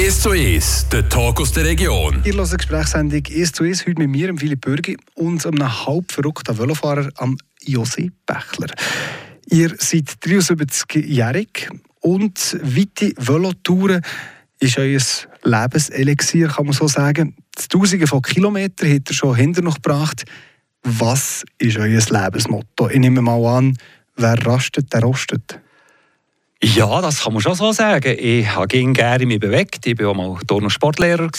1 zu 1, der Talk aus der Region. Ihr hört Gesprächssendung 1 zu 1 heute mit mir, Philipp Bürgi, und einem halb verrückten Velofahrer, Josi Bächler. Ihr seid 73-jährig und weite Velotouren ist euer Lebenselixier, kann man so sagen. Tausende von Kilometern habt ihr schon hinter noch gebracht. Was ist euer Lebensmotto? Ich nehme mal an, wer rastet, der rostet. Ja, das kann man schon so sagen. Ich habe gerne mich bewegt. Ich war auch mal Turn- und Sportlehrer.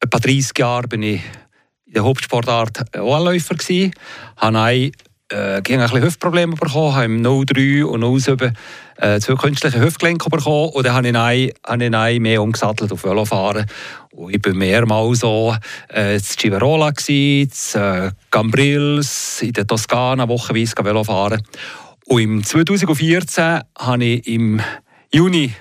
Etwa 30 Jahre bin ich in der Hauptsportart OL-Läufer. Ich habe ein, äh, ein bisschen Hüftprobleme bekommen, habe im 03 und 07 äh, zwei künstliche Hüftgelenke bekommen und dann habe ich ein, habe ich ein mehr umgesattelt auf Velofahren. Und ich war mehrmals so äh, in Civerola, in äh, Cambrils, in der Toskana wochenweise Velofahren. Und im 2014 habe ich im Juni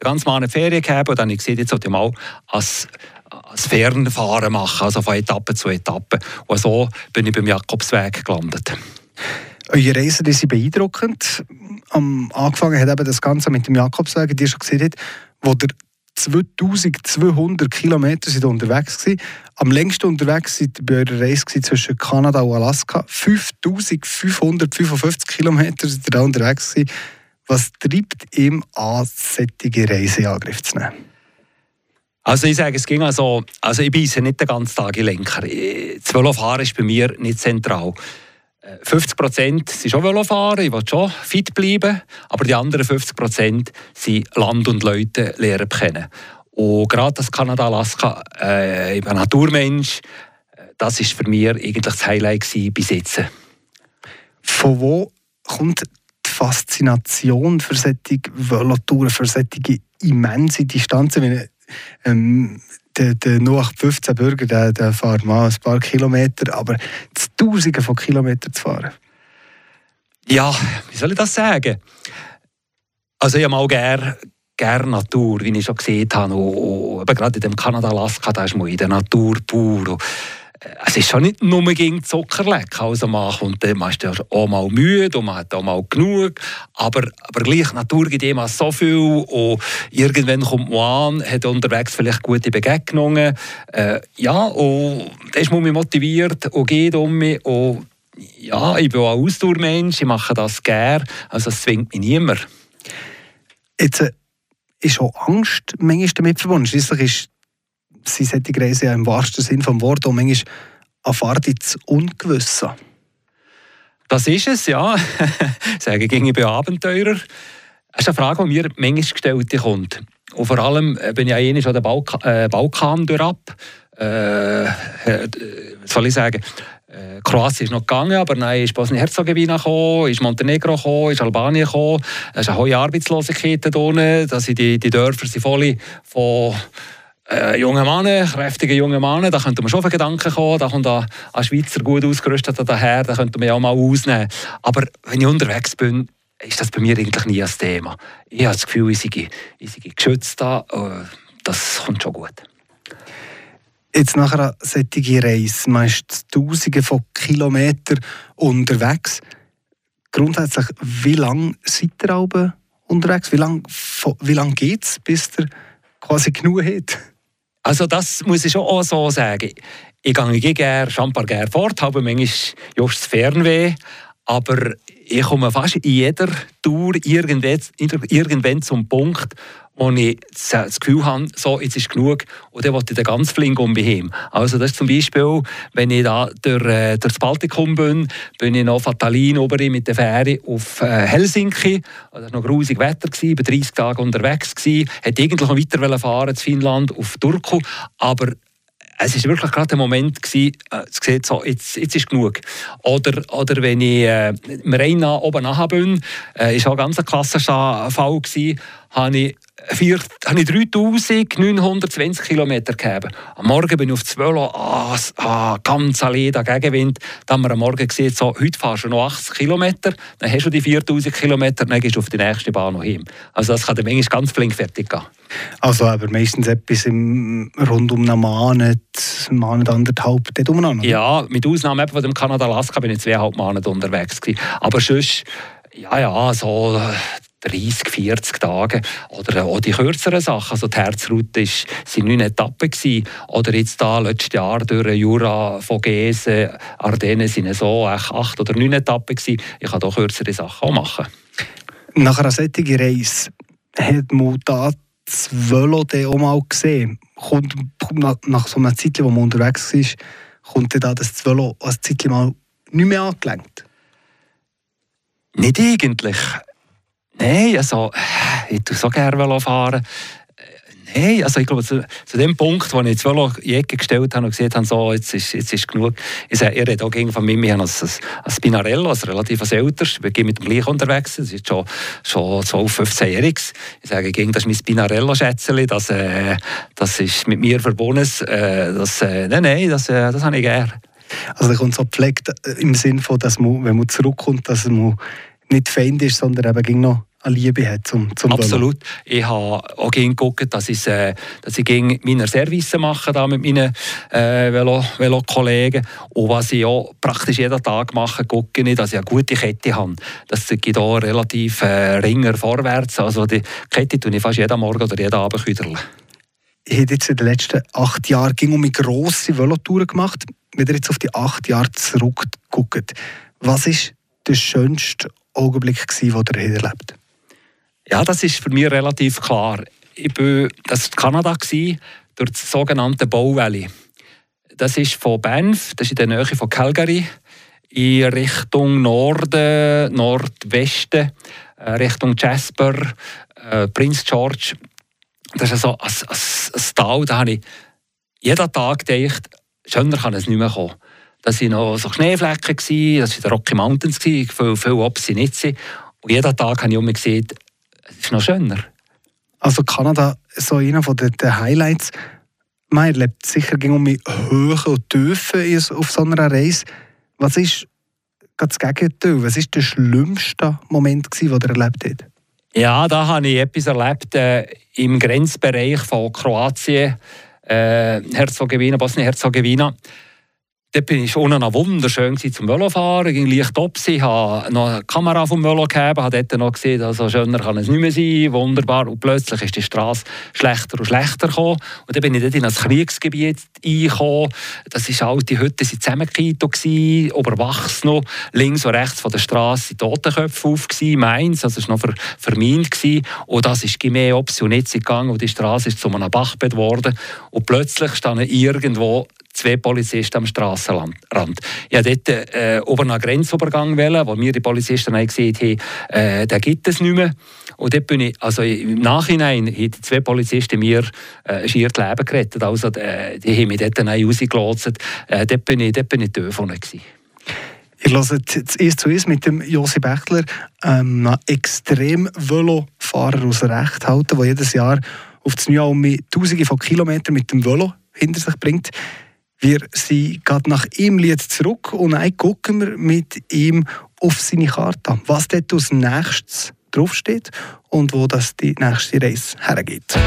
ganz mal eine Ferien gehabt und dann habe ich gesehen, jetzt sollte ich mal als, als Fernfahren machen, also von Etappe zu Etappe. Und so bin ich beim Jakobsweg gelandet. Eure Reisen sind beeindruckend. Am angefangen hat eben das Ganze mit dem Jakobsweg, die ihr schon gesehen habt, wo der 2200 Kilometer sind unterwegs waren. Am längsten unterwegs sind bei eurer Reise zwischen Kanada und Alaska. 5555 Kilometer sind da unterwegs gewesen. Was treibt ihm an, solche Reiseangriff zu nehmen? Also ich sage, es ging also, also ich bin nicht den ganzen Tag in Lenker. Das Velofahren ist bei mir nicht zentral. 50 Prozent sind schon Velofahren, ich will schon fit bleiben, aber die anderen 50 Prozent sind Land und Leute lernen kennen. Und gerade das Kanada, Alaska, äh, ich bin Naturmensch, das ist für mich eigentlich das Highlight bis jetzt. Von wo kommt die Faszination für solche Velotouren, für solche immense Distanzen? Ähm, der, der 0815 Bürger, der, der fährt mal ein paar Kilometer, aber Tausende von Kilometern zu fahren. Ja, wie soll ich das sagen? Also ich habe mal gerne gern Natur, wie ich schon gesehen habe. Und, und gerade in dem Kanada, Alaska, da ist man in der Natur pur. Und, es ist schon nicht nur gegen Zuckerleck. Also man kommt dann man ist auch mal müde und man hat auch mal genug. Aber, aber gleich, Natur gibt immer so viel. Und irgendwann kommt man an, hat unterwegs vielleicht gute Begegnungen. Äh, ja, und dann ist man motiviert und geht um mich. Und ja, ich bin auch ein Ausdauermensch, ich mache das gerne. Also es zwingt mich niemand. Jetzt äh, ist auch Angst manchmal damit verbunden. Schließlich ist sind solche Reisen ja im wahrsten Sinn des Wortes und manchmal eine Fahrt ins Ungewisse. Das ist es, ja. Sagen ging ich bei Abenteurer. Das ist eine Frage, die mir manchmal gestellt kommt. Und vor allem äh, bin ich ja schon den Balkan, äh, Balkan durchab. Äh, äh, soll ich sagen? Äh, Kroatien ist noch gegangen, aber nein, ist Bosnien-Herzegowina ist Montenegro gekommen, ist Albanien gekommen. Es ist eine hohe Arbeitslosigkeit da unten. die, die Dörfer sind voll von äh, junge Männer, kräftige junge Männer, da könnte man schon auf Gedanken kommen, da kommt ein, ein Schweizer gut ausgerüstet daher, da könnte man ja auch mal ausnehmen. Aber wenn ich unterwegs bin, ist das bei mir eigentlich nie ein Thema. Ich habe das Gefühl, ich sei, ich sei geschützt da, äh, das kommt schon gut. Jetzt nach einer solchen Reise, man tausende von Kilometern unterwegs. Grundsätzlich, wie lange seid ihr unterwegs? Wie lange, wie lange geht es, bis ihr quasi genug habt? Also das muss ich schon auch so sagen. Ich gehe gerne, Champar gerne fort, habe manchmal just das Fernweh, aber ich komme fast in jeder Tour irgendwann, irgendwann zum Punkt, wo ich das Gefühl habe, so, jetzt ist genug und dann will ich den ganz flink um. Also das ist zum Beispiel, wenn ich da durch, äh, durch das Baltikum bin, bin ich noch Fatalin oben mit der Fähre auf äh, Helsinki. Das war noch grusig Wetter, ich war 30 Tage unterwegs, gewesen, hätte eigentlich noch weiter fahren zu Finnland, auf Turku, aber es war wirklich gerade der Moment, gewesen, äh, zu sehen, so, jetzt, jetzt ist genug. Oder, oder wenn ich äh, im Rhein oben nachher bin, äh, ist auch ganz ein klassischer Fall, gewesen, habe ich vier, habe ich 3920 Kilometer gegeben. Am Morgen bin ich auf 12 ah, ah, ganz allein Gegenwind. Dann haben wir am Morgen gesehen, so, heute fahrst du noch 80 Kilometer, dann hast du die 4000 Kilometer, dann gehst du auf die nächste Bahn noch hin. Also das kann dann manchmal ganz flink fertig gehen. Also aber meistens etwas im, rund um einen Monat, Monat anderthalb, dort umeinander? Ja, mit Ausnahme von dem Kanada-Alaska bin ich zweieinhalb Monate unterwegs gewesen. Aber sonst, ja, ja, so 30, 40 Tagen. Oder auch die kürzeren Sachen. Also die Herzroute ist, sind neun Etappen gewesen. Oder jetzt da letztes Jahr durch Jura, Vogesen, Ardennen sind so acht oder neun Etappen gewesen. Ich kann auch kürzere Sachen auch machen. Nach einer solchen Reise hat man da das Velo auch mal gesehen. Kommt nach so einer Zeit, wo man unterwegs ist, kommt da das Velo als Zeit mal nicht mehr angelenkt? Nicht eigentlich. Nein, also, ich tue so gerne fahren. Nein, also ich glaube, zu, zu dem Punkt, wo ich das Velo in die Ecke gestellt habe und gesehen habe, so, jetzt, ist, jetzt ist genug. Ich sage, ihr redet auch von mir, wir haben ein, ein Spinarello, also relativ älteres. Wir gehen mit dem gleichen unterwegs, das ist schon, schon 12, 15-jähriges. Ich sage, das ist mein Spinarello-Schätzchen, das, äh, das ist mit mir verbunden. Äh, das, äh, nein, nein, das, äh, das habe ich gerne. Also da kommt so gepflegt äh, im Sinne von, dass man, wenn man zurückkommt, dass man nicht Feind ist, sondern eben noch eine Liebe hat zum, zum Absolut. Velo. Ich habe auch geguckt, dass ich, äh, dass ich meine Service mache da mit meinen äh, Velo, Velo-Kollegen. Und was ich auch praktisch jeden Tag mache, gucke ich, dass ich eine gute Kette habe. Das geht auch relativ äh, ringer vorwärts. Also die Kette tue ich fast jeden Morgen oder jeden Abend küderle. Ich habe jetzt in den letzten acht Jahren ging um grosse Velotouren gemacht. Wenn ihr jetzt auf die acht Jahre zurückguckt, was ist der schönste Augenblick, den ihr erlebt habt? Ja, das ist für mich relativ klar. Ich war das war Kanada, durch das sogenannte Bow Valley. Das ist von Banff, das ist in der Nähe von Calgary, in Richtung Norden, Nordwesten, äh, Richtung Jasper, äh, Prince George. Das ist so ein, ein, ein Tal, da habe ich jeden Tag gedacht, schöner kann es nicht mehr kommen. Das waren noch so Schneeflecken, das waren die Rocky Mountains, viel, viel ob sie nicht sind. Und jeden Tag habe ich um mich gesehen, es ist noch schöner. Also Kanada, so einer von den, Highlights. Man erlebt sicher um Höhen und Tiefen auf so einer Reise. Was ist das Gegenteil? Was war der schlimmste Moment, den ihr erlebt habt? Ja, da habe ich etwas erlebt äh, im Grenzbereich von Kroatien, äh, Herzegowina, Bosnien-Herzegowina. Dort bin ich unten noch wunderschön zum Velofahren, ging leicht ob ich habe noch eine Kamera vom Velo gegeben, habe dort noch gesehen, also schöner kann es nicht mehr sein, wunderbar. Und plötzlich ist die Straße schlechter und schlechter gekommen. Und dann bin ich dort in ein Kriegsgebiet eingekommen. Das ist alte Hütten, sind zusammengekleidet überwachs noch. Links und rechts von der Straße sind Totenköpfe auf gewesen, meins, also es war noch ver, vermint gewesen. Und das ist mehr und nicht gegangen und die Straße ist zu einem Bachbett geworden. Und plötzlich standen irgendwo zwei Polizisten am Strassenrand. Ich wollte dort äh, über einen Grenzübergang, wählen, wo mir die Polizisten haben gesehen haben, äh, den gibt es nicht mehr. Und dort bin ich, also im Nachhinein haben die zwei Polizisten mir äh, schier das Leben gerettet. Also, äh, die haben mich dort rausgelotst. Äh, dort bin ich, dort bin ich Telefon. Ihr hört jetzt eins zu eins mit dem Josi Bechler, ähm, einem extrem Velofahrer aus Rechthalten, der jedes Jahr auf das Neue Tausende von Kilometern mit dem Velo hinter sich bringt. Wir sind gerade nach ihm zurück und dann gucken wir mit ihm auf seine Karte, was dort als nächstes draufsteht und wo das die nächste Reise hergeht.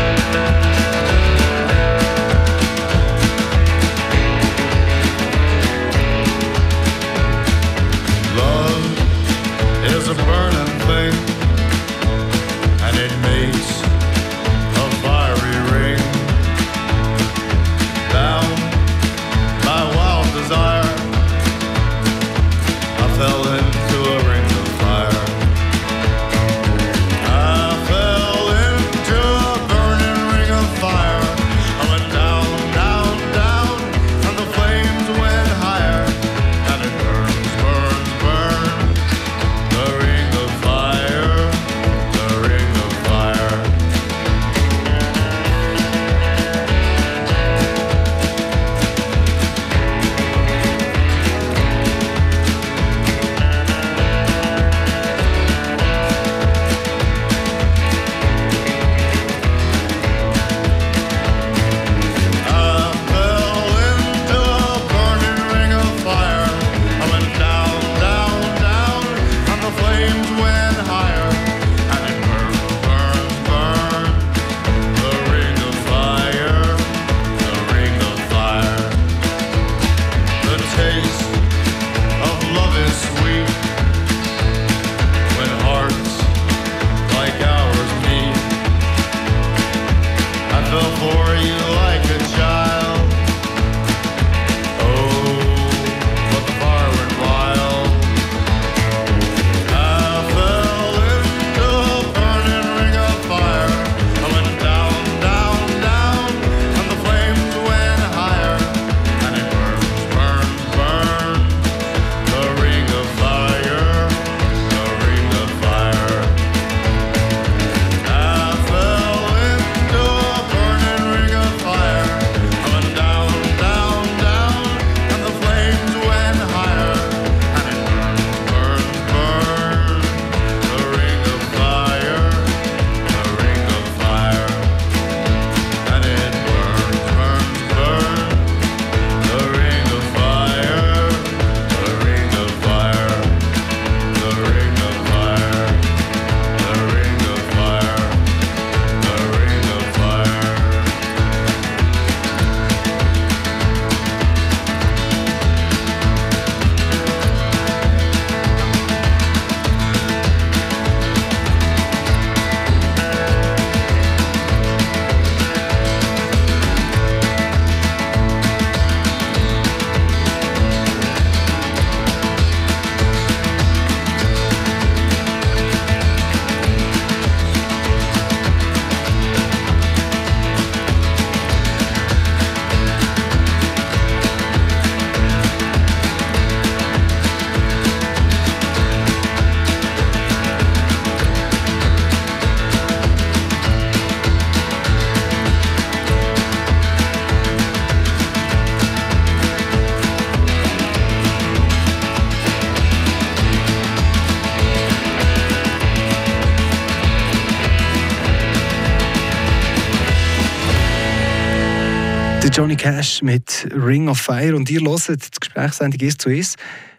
Johnny Cash mit Ring of Fire und ihr hört die Gesprächssendung «Ist zu ist».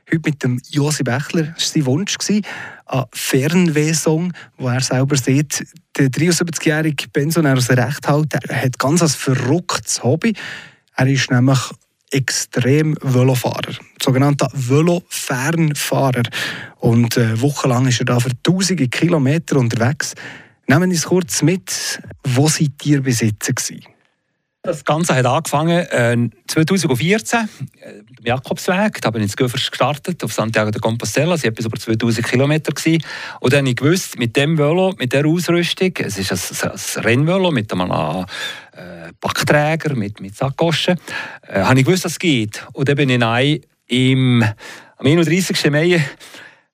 Heute mit dem Josi Bechler. Das war sein Wunsch, ein Fernweh-Song, wo er selber sieht, der 73-jährige Pensionär aus Recht hält, hat ganz ein verrücktes Hobby. Er ist nämlich extrem Velofahrer, sogenannter Velo-Fernfahrer. Und äh, wochenlang ist er da für tausende Kilometer unterwegs. Nehmen wir uns kurz mit, wo seid ihr besitzen gewesen? Das Ganze hat angefangen äh, 2014 äh, im Jakobsweg. Da bin ich in Göffers gestartet, auf Santiago de Compostela. Das war etwas über 2000 Kilometer. Und dann habe ich gewusst, mit dem Velo, mit dieser Ausrüstung, es ist ein, ein Rennvelo mit einem äh, Backträger, mit, mit Sackgoschen, äh, habe ich gewusst, dass es geht. Und dann bin ich im, am 31. Mai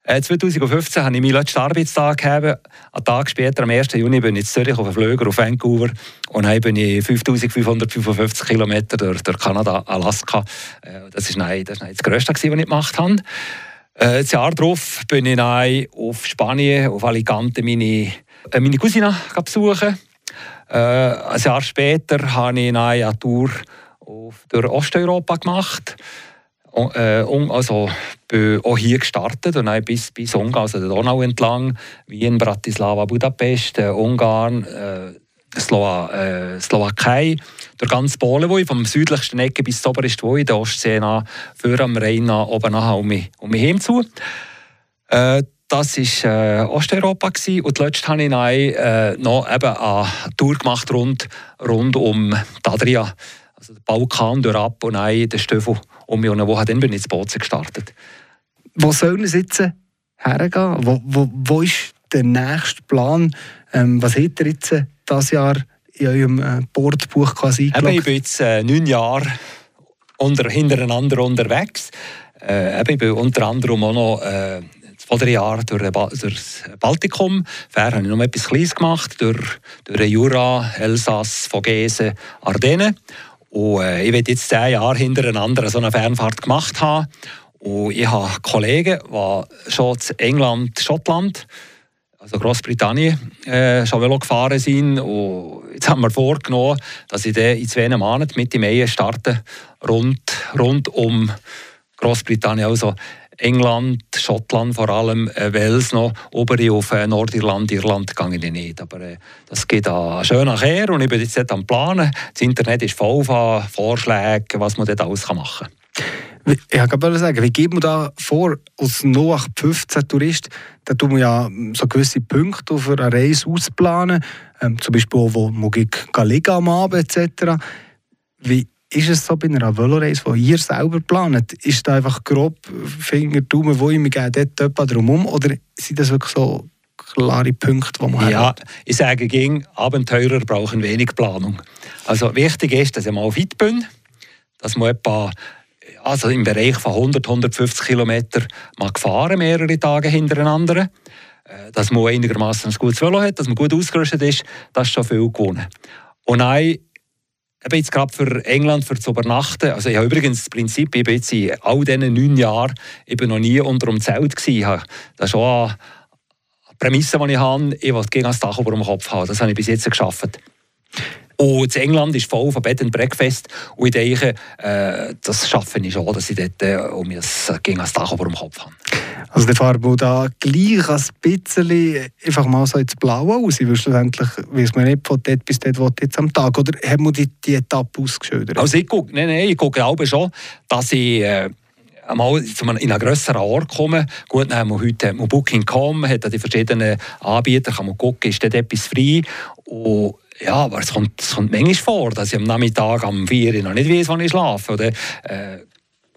2015 äh, habe ich meinen letzten Arbeitstag gehabt. Einen Tag später, am 1. Juni, bin ich in Zürich auf einem Flöger auf Vancouver und dann bin ich 5555 Kilometer durch, durch Kanada, Alaska. Äh, das nein, das, das Größte, was ich gemacht habe. Äh, das Jahr darauf bin ich auf Spanien, auf Alicante, meine, meine Cousine besuchen. Ein Jahr später habe ich eine Tour durch Osteuropa gemacht. Äh, also bin auch hier gestartet und dann bis, bis Ungarn, also der Donau entlang, Wien, Bratislava, Budapest, äh, Ungarn, äh, Slowa, äh, Slowakei, durch ganz Polen, wo ich vom südlichsten Ecke bis zur obersten, wo ich der Ostsee nach, für am Rhein nach, oben nach, um mich, um mich heimzu. Äh, das war äh, Osteuropa gewesen. und letzte habe ich dann, äh, noch eben eine Tour gemacht rund, rund um die Adria, also den Balkan durch ab und dann den Stöffel mich eine Woche dann bin ich ins Bozen gestartet. Wo soll es jetzt hergehen? Wo, wo, wo ist der nächste Plan? Ähm, was hat ihr jetzt dieses Jahr in eurem äh, Bordbuch quasi eingeloggt? Ich bin jetzt äh, neun Jahre unter, hintereinander unterwegs. Äh, ich bin unter anderem auch noch äh, Jahre durch, durch das Baltikum. Vorher habe ich noch etwas Kleines gemacht, durch, durch Jura, Elsass, Vogesen, Ardennen. Und äh, ich werde jetzt zehn Jahre hintereinander so eine Fernfahrt gemacht haben. Und ich habe Kollegen, die schon in England, Schottland, also Großbritannien, äh, schon Velo gefahren sind. Und jetzt haben wir vorgenommen, dass ich in zwei Monaten Mitte Mai starte, rund, rund um Großbritannien. Also England, Schottland vor allem, äh, Wales noch, obere auf äh, Nordirland, Irland gehe ich nicht. Aber äh, das geht an schön nachher und ich bin jetzt am Planen. Das Internet ist voll von Vorschlägen, was man dort alles machen kann. Ich wollte sagen, wie geht man da vor, als 0815 Tourist, da tun wir ja so gewisse Punkte auf einer Reise ausplanen, ähm, zum Beispiel wo man liegen am Abend etc. Wie ist es so bei einer Veloreise, die ihr selber plant? Ist da einfach grob Finger, Daumen, wo ich mich dort etwa drum oder sind das wirklich so klare Punkte, die man Ja, hat? ich sage gegen Abenteurer brauchen wenig Planung. Also wichtig ist, dass ich mal fit bin, dass man etwa also im Bereich von 100, 150 Kilometer mal gefahren, mehrere Tage hintereinander. Äh, dass man einigermaßen ein gutes Velo hat, dass man gut ausgerüstet ist, das ist schon viel gewonnen. Und nein, eben jetzt gerade für England für zu übernachten. Also ich habe übrigens das Prinzip, ich bin jetzt in all diesen neun Jahren ich bin noch nie unter dem Zelt gewesen. Das ist schon eine Prämisse, die ich habe. Ich will gegen das Dach über dem Kopf haben. Das habe ich bis jetzt geschafft. Und England ist voll von Bed and Breakfast. Und ich denke, äh, das schaffe ich schon, dass ich dort äh, um gegen das Dach über dem Kopf habe. Also der Farbe da gleich ein bisschen einfach mal so ins Blaue aus, weil schlussendlich weiß man nicht von dort bis dort, wo jetzt am Tag. Oder hat man die, die Etappe ausgeschildert? Also ich gucke, nein, nein, ich gucke auch schon, dass ich... Äh, einmal in einen grösseren Ort kommen. Gut, dann haben wir heute Booking.com, hat die verschiedenen Anbieter, kann man gucken, ist dort etwas frei. Und ja, aber es kommt, es kommt manchmal vor, dass ich am Nachmittag um 4 Uhr noch nicht weiß, wann ich schlafe. Oder, äh,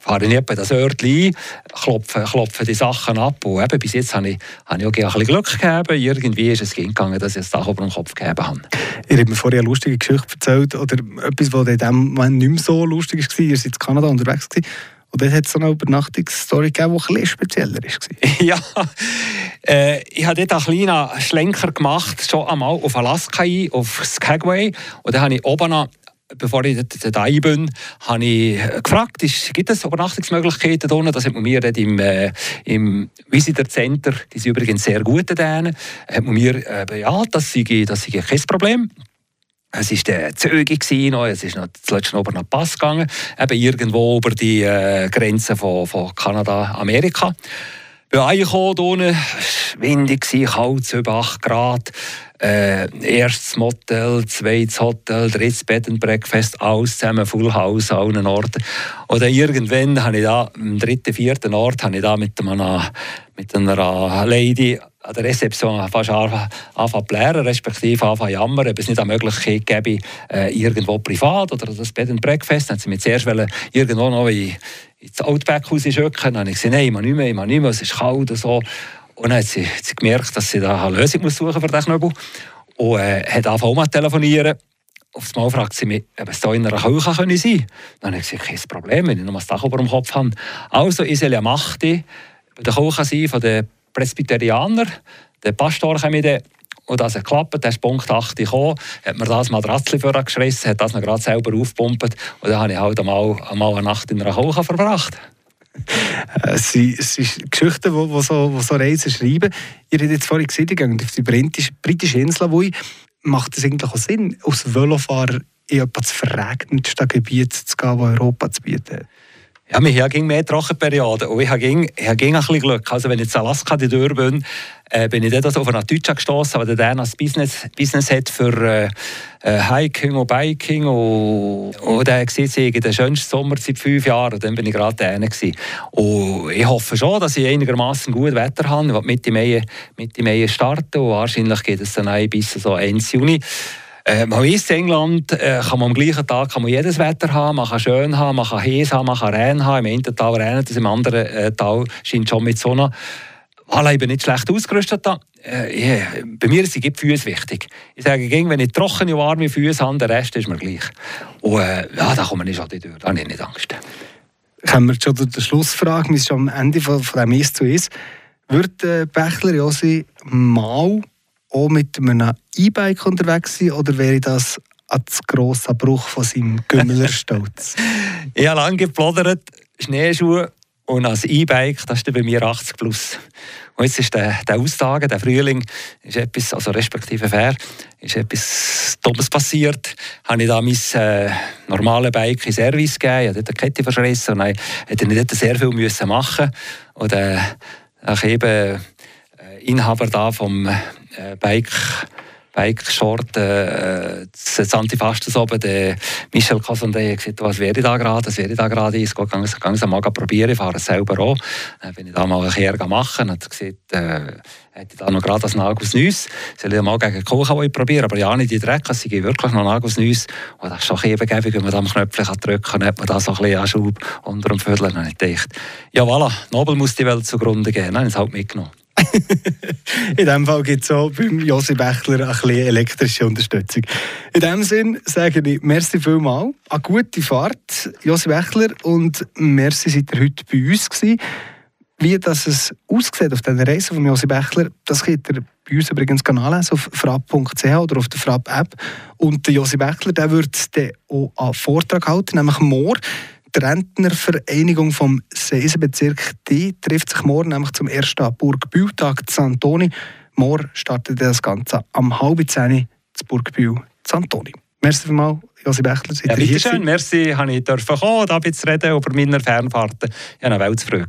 fahre ich etwa das Örtchen ein, klopfe, klopfe die Sachen ab. Und eben, bis jetzt habe ich, habe ich auch ein bisschen Glück gegeben. Irgendwie ist es gegangen, dass ich das Dach über den Kopf gegeben habe. Ihr habt mir vorher eine lustige Geschichte erzählt, oder etwas, was in dem Moment nicht mehr so lustig war. Ihr seid in Kanada unterwegs gewesen. Und dann hat es so eine Übernachtungsstory gegeben, die etwas spezieller war. ja, äh, ich habe dort einen kleinen Schlenker gemacht, schon einmal auf Alaska ein, auf Skagway. Und dann habe ich oben bevor ich dort ein bin, habe ich gefragt, ist, gibt es Übernachtungsmöglichkeiten hier? Das hat man mir im, äh, im Visitor Center, die sind übrigens sehr gut denen, hat man mir äh, bejaht, das sei, das sei kein Problem. Es war der Züge, es ist noch zuletzt über den Pass gegangen, eben irgendwo über die äh, Grenze von, von Kanada, Amerika. Bin angekommen, windig, kalt, über 8 Grad. Äh, erstes Motel, zweites Hotel, drittes Bed and Breakfast, alles zusammen, Full House allen Orten. Dann irgendwann habe ich da, am dritten, vierten Ort, habe ich da mit einer, mit einer Lady an der Rezeption fast anfangen zu blären, respektive anfangen jammern, ob es nicht eine Möglichkeit gäbe, äh, irgendwo privat oder das Bed and Breakfast. Dann sie mir zuerst irgendwo noch in, ins Outback rausschücken. Dann habe ich gesagt, nein, ich mache nicht mehr, ich mache nicht mehr, es ist kalt und so. Und dann hat sie, hat sie gemerkt, dass sie da eine Lösung muss suchen für diesen Knöbel. Und äh, hat angefangen zu telefonieren. Auf Mal fragt sie mich, ob es hier in einer Küche sein könnte. Dann habe ich gesagt, kein Problem, wenn ich noch ein Dach über dem Kopf habe. Also, ja Machte bei der Küche sein von den Presbyterianern. Der Pastor kam dann und als er klappt, der ist Punkt 8 gekommen, hat mir das Matratzli vorgeschrissen, hat das noch gerade selber aufgepumpt und dann habe ich halt einmal, einmal eine Nacht in einer Küche verbracht. Es sind, es sind Geschichten, die, die, so, die so Reisen schreiben. Ihr habt jetzt vorhin gesehen, ihr geht auf die britische, britische Insel, wo ich, macht es eigentlich auch Sinn, als Velofahrer in das verregnetste Gebiet zu gehen, das Europa zu bieten hat? Ja, wir haben mehr Trockenperioden und ich habe ein bisschen Glück. Also wenn ich in Alaska die Tür bin, äh, bin ich dort also auf einen Deutschen gestoßen, der dann ein Business, Business hat für äh, äh, Hiking und Biking und, und der sieht sie den schönsten Sommer seit fünf Jahren und dann bin ich gerade da Und ich hoffe schon, dass ich einigermaßen gut Wetter habe. Ich will Mitte Mai, Mitte Mai starten und wahrscheinlich geht es dann ein bis so Ende Juni. Äh, man weiss, in England äh, kann man am gleichen Tag kann man jedes Wetter haben, man kann schön haben, man kann heiß haben, man kann Regen haben. Im einen Tal regnet es, im anderen äh, Tal scheint schon mit Sonne. Weil ich nicht schlecht ausgerüstet habe. Äh, yeah. Bei mir sind die Füße wichtig. Ich sage, wenn ich trockene, warme Füße habe, der Rest ist mir gleich. Und äh, ja, da komme ich schon durch. Da habe ich nicht Angst. Kommen wir schon zur Schlussfrage. Wir sind schon am Ende von, von dem «Ist zu ist». Würde äh, Bächler Josi mal auch mit einem E-Bike unterwegs sein oder wäre das ein zu grosser Bruch von seinem Gümmelerstolz? ich habe lange geplaudert, Schneeschuhe und als E-Bike, das ist bei mir 80 plus. Und jetzt ist der, der Austage, der Frühling, ist etwas, also respektive fair, ist etwas Dummes passiert. Habe ich da mein äh, normales Bike in Service gegeben, habe dort eine Kette verschrissen und dann hätte ich dort sehr viel müssen machen Und äh, ich eben äh, Inhaber da vom äh, Bike Bike-Short, äh, das Antifastes oben, der Michel Casonde hat gesagt, was wäre da gerade, was wäre da gerade, ich gehe ganz mal probieren, ich fahre es selber auch. Dann bin ich da mal ein Kehr machen, hat gesagt, äh, hätte ich da noch gerade das Nagus Neuss, soll ich mal gegen Kuchen probieren, aber ja nicht in Dreck, es sei wirklich noch Nagus Neuss. Und das ist schon eben wenn man da am Knöpfchen Drücken kann, hat man da so ein bisschen Anschub unter dem Viertel. Dann ich gedacht, ja voilà, Nobel muss die Welt zugrunde gehen. Dann habe ich es halt mitgenommen. in diesem Fall gibt es auch beim Josi Bechler ein bisschen elektrische Unterstützung. In diesem Sinn sage ich merci vielmals, eine gute Fahrt, Josi Bechler, und merci, seid ihr heute bei uns gewesen. Wie das es aussieht auf diesen Reisen von Josi Bechler, das könnt ihr bei uns übrigens nachlesen auf frapp.ch oder auf der Frapp-App. Und der Josi Bechler der wird auch einen Vortrag halten, nämlich morgen. Die Rentnervereinigung vom Seisenbezirk die trifft sich morgen nämlich zum ersten Burgbühl-Tag Santoni. Morgen startet das Ganze am halb zehn zu Burgbühl Santoni. Merci vielmals, Josi Bechler. Ja, bitte schön, merci, habe ich kommen, da zu reden über meine Fernfahrten. Ich habe eine Weltfreude